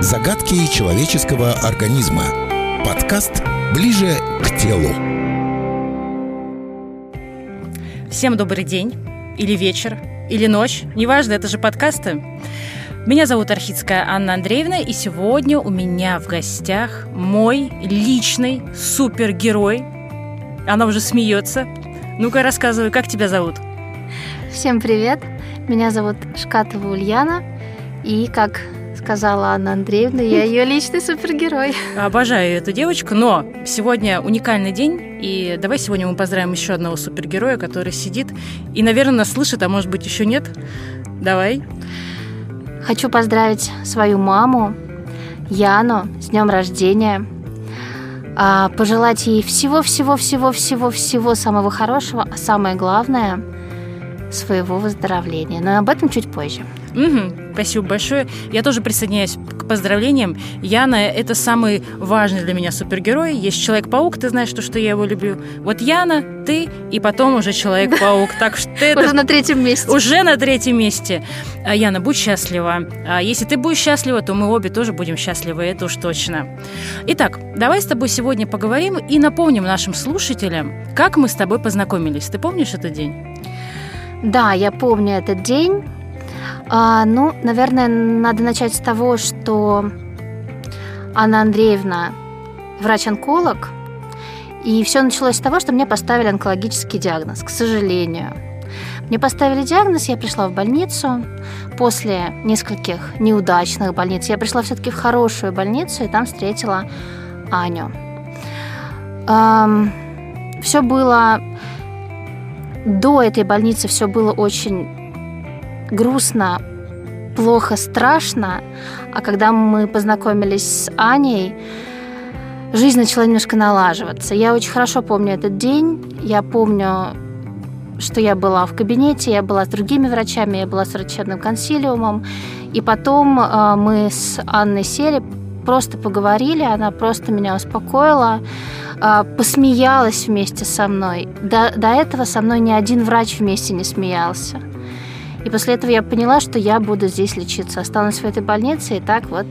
Загадки человеческого организма. Подкаст «Ближе к телу». Всем добрый день, или вечер, или ночь, неважно, это же подкасты. Меня зовут Архидская Анна Андреевна, и сегодня у меня в гостях мой личный супергерой. Она уже смеется. Ну-ка, рассказывай, как тебя зовут? Всем привет! Меня зовут Шкатова Ульяна, и, как сказала Анна Андреевна, я ее личный супергерой. Обожаю эту девочку, но сегодня уникальный день, и давай сегодня мы поздравим еще одного супергероя, который сидит и, наверное, слышит, а может быть еще нет. Давай. Хочу поздравить свою маму, Яну, с днем рождения. А, пожелать ей всего-всего-всего-всего-всего самого хорошего, а самое главное – своего выздоровления. Но об этом чуть позже. Угу, спасибо большое. Я тоже присоединяюсь к поздравлениям. Яна – это самый важный для меня супергерой. Есть Человек-паук, ты знаешь, что, что я его люблю. Вот Яна, ты и потом уже Человек-паук. Так что это... Уже на третьем месте. Уже на третьем месте. А, Яна, будь счастлива. А если ты будешь счастлива, то мы обе тоже будем счастливы, это уж точно. Итак, давай с тобой сегодня поговорим и напомним нашим слушателям, как мы с тобой познакомились. Ты помнишь этот день? Да, я помню этот день. А, ну, наверное, надо начать с того, что Анна Андреевна врач-онколог, и все началось с того, что мне поставили онкологический диагноз, к сожалению. Мне поставили диагноз, я пришла в больницу. После нескольких неудачных больниц я пришла все-таки в хорошую больницу и там встретила Аню. Эм, все было до этой больницы все было очень грустно, плохо, страшно. А когда мы познакомились с Аней, жизнь начала немножко налаживаться. Я очень хорошо помню этот день. Я помню, что я была в кабинете, я была с другими врачами, я была с врачебным консилиумом. И потом э, мы с Анной сели, просто поговорили, она просто меня успокоила, э, посмеялась вместе со мной. До, до этого со мной ни один врач вместе не смеялся. И после этого я поняла, что я буду здесь лечиться. Останусь в этой больнице, и так вот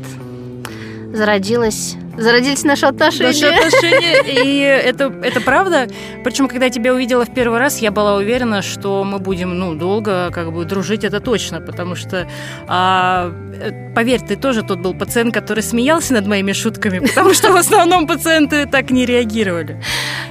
зародилась зародились наши отношения. Наши отношения, и это, это правда. Причем, когда я тебя увидела в первый раз, я была уверена, что мы будем, ну, долго как бы дружить, это точно, потому что, а, э, поверь, ты тоже тот был пациент, который смеялся над моими шутками, потому что в основном пациенты так не реагировали.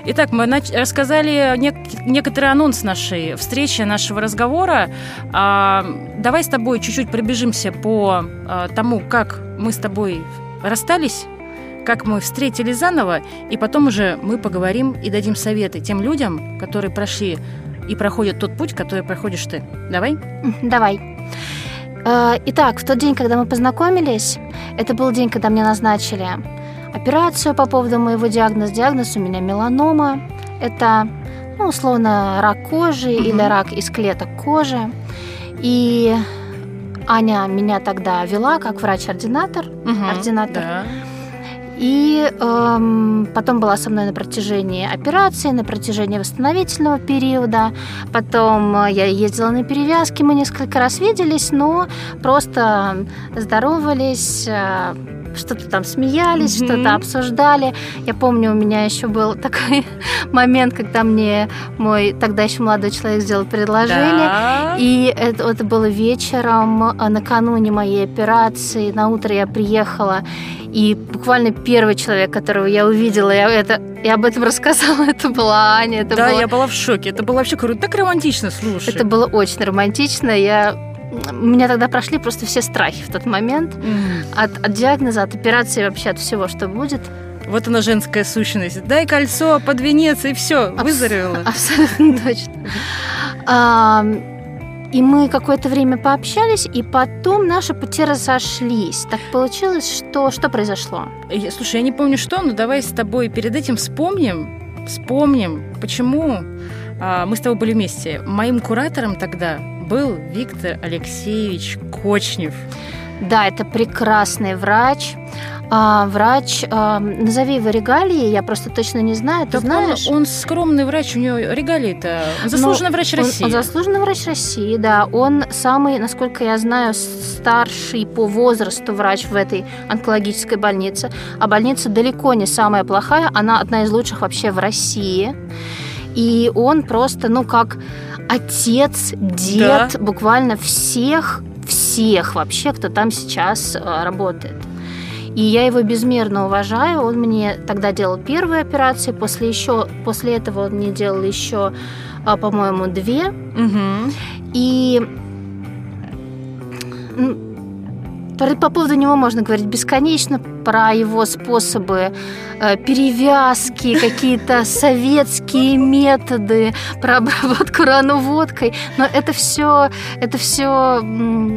Итак, мы рассказали нек- некоторый анонс нашей встречи, нашего разговора. А, давай с тобой чуть-чуть пробежимся по а, тому, как мы с тобой расстались как мы встретились заново, и потом уже мы поговорим и дадим советы тем людям, которые прошли и проходят тот путь, который проходишь ты. Давай? Давай. Э, итак, в тот день, когда мы познакомились, это был день, когда мне назначили операцию по поводу моего диагноза. Диагноз у меня меланома. Это, ну, условно, рак кожи mm-hmm. или рак из клеток кожи. И Аня меня тогда вела как врач-ординатор. Угу, ординатор. Да. И эм, потом была со мной на протяжении операции, на протяжении восстановительного периода. Потом э, я ездила на перевязки, мы несколько раз виделись, но просто здоровались, э, что-то там смеялись, mm-hmm. что-то обсуждали. Я помню, у меня еще был такой момент, когда мне мой тогда еще молодой человек сделал предложение. Да. И это, это было вечером, э, накануне моей операции. На утро я приехала, и буквально первый человек, которого я увидела, я, это, я об этом рассказала, это была Аня. Это да, было... я была в шоке. Это было вообще круто. Так романтично, слушай. Это было очень романтично. Я у меня тогда прошли просто все страхи в тот момент. Mm. От, от диагноза, от операции, вообще от всего, что будет. Вот она женская сущность. Дай кольцо под венец, и все, выздоровела. Абсолютно точно. И мы какое-то время пообщались, и потом наши пути разошлись. Так получилось, что что произошло? Слушай, я не помню что, но давай с тобой перед этим вспомним, вспомним, почему а, мы с тобой были вместе. Моим куратором тогда был Виктор Алексеевич Кочнев. Да, это прекрасный врач. А, врач, а, назови его регалии, я просто точно не знаю. Ты Так знаешь? Он, он скромный врач, у него регалии-то. Он заслуженный Ну, врач он- России. Он, заслуженный врач России, да. Он самый, насколько я знаю, старший по возрасту врач в этой онкологической больнице. А больница далеко не самая плохая, она одна из лучших вообще в России. И он просто, ну, как отец, дед буквально всех, всех вообще, кто там сейчас э, работает. И я его безмерно уважаю. Он мне тогда делал первые операции, после еще, после этого он мне делал еще, а, по-моему, две. Мгм. И по поводу него можно говорить бесконечно про его способы э, перевязки, какие-то советские методы, про обработку рану водкой. Но это все, это все, ну,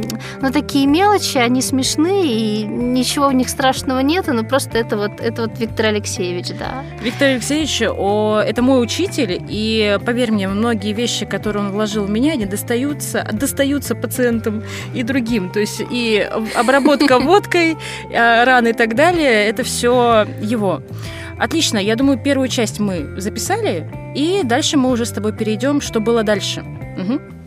такие мелочи, они смешные, и ничего в них страшного нет, но просто это вот, это вот Виктор Алексеевич, да. Виктор Алексеевич, о, это мой учитель, и поверь мне, многие вещи, которые он вложил в меня, они достаются, достаются пациентам и другим. То есть и обработка водкой, э, раны и так далее, это все его. Отлично, я думаю, первую часть мы записали, и дальше мы уже с тобой перейдем, что было дальше. Мгм.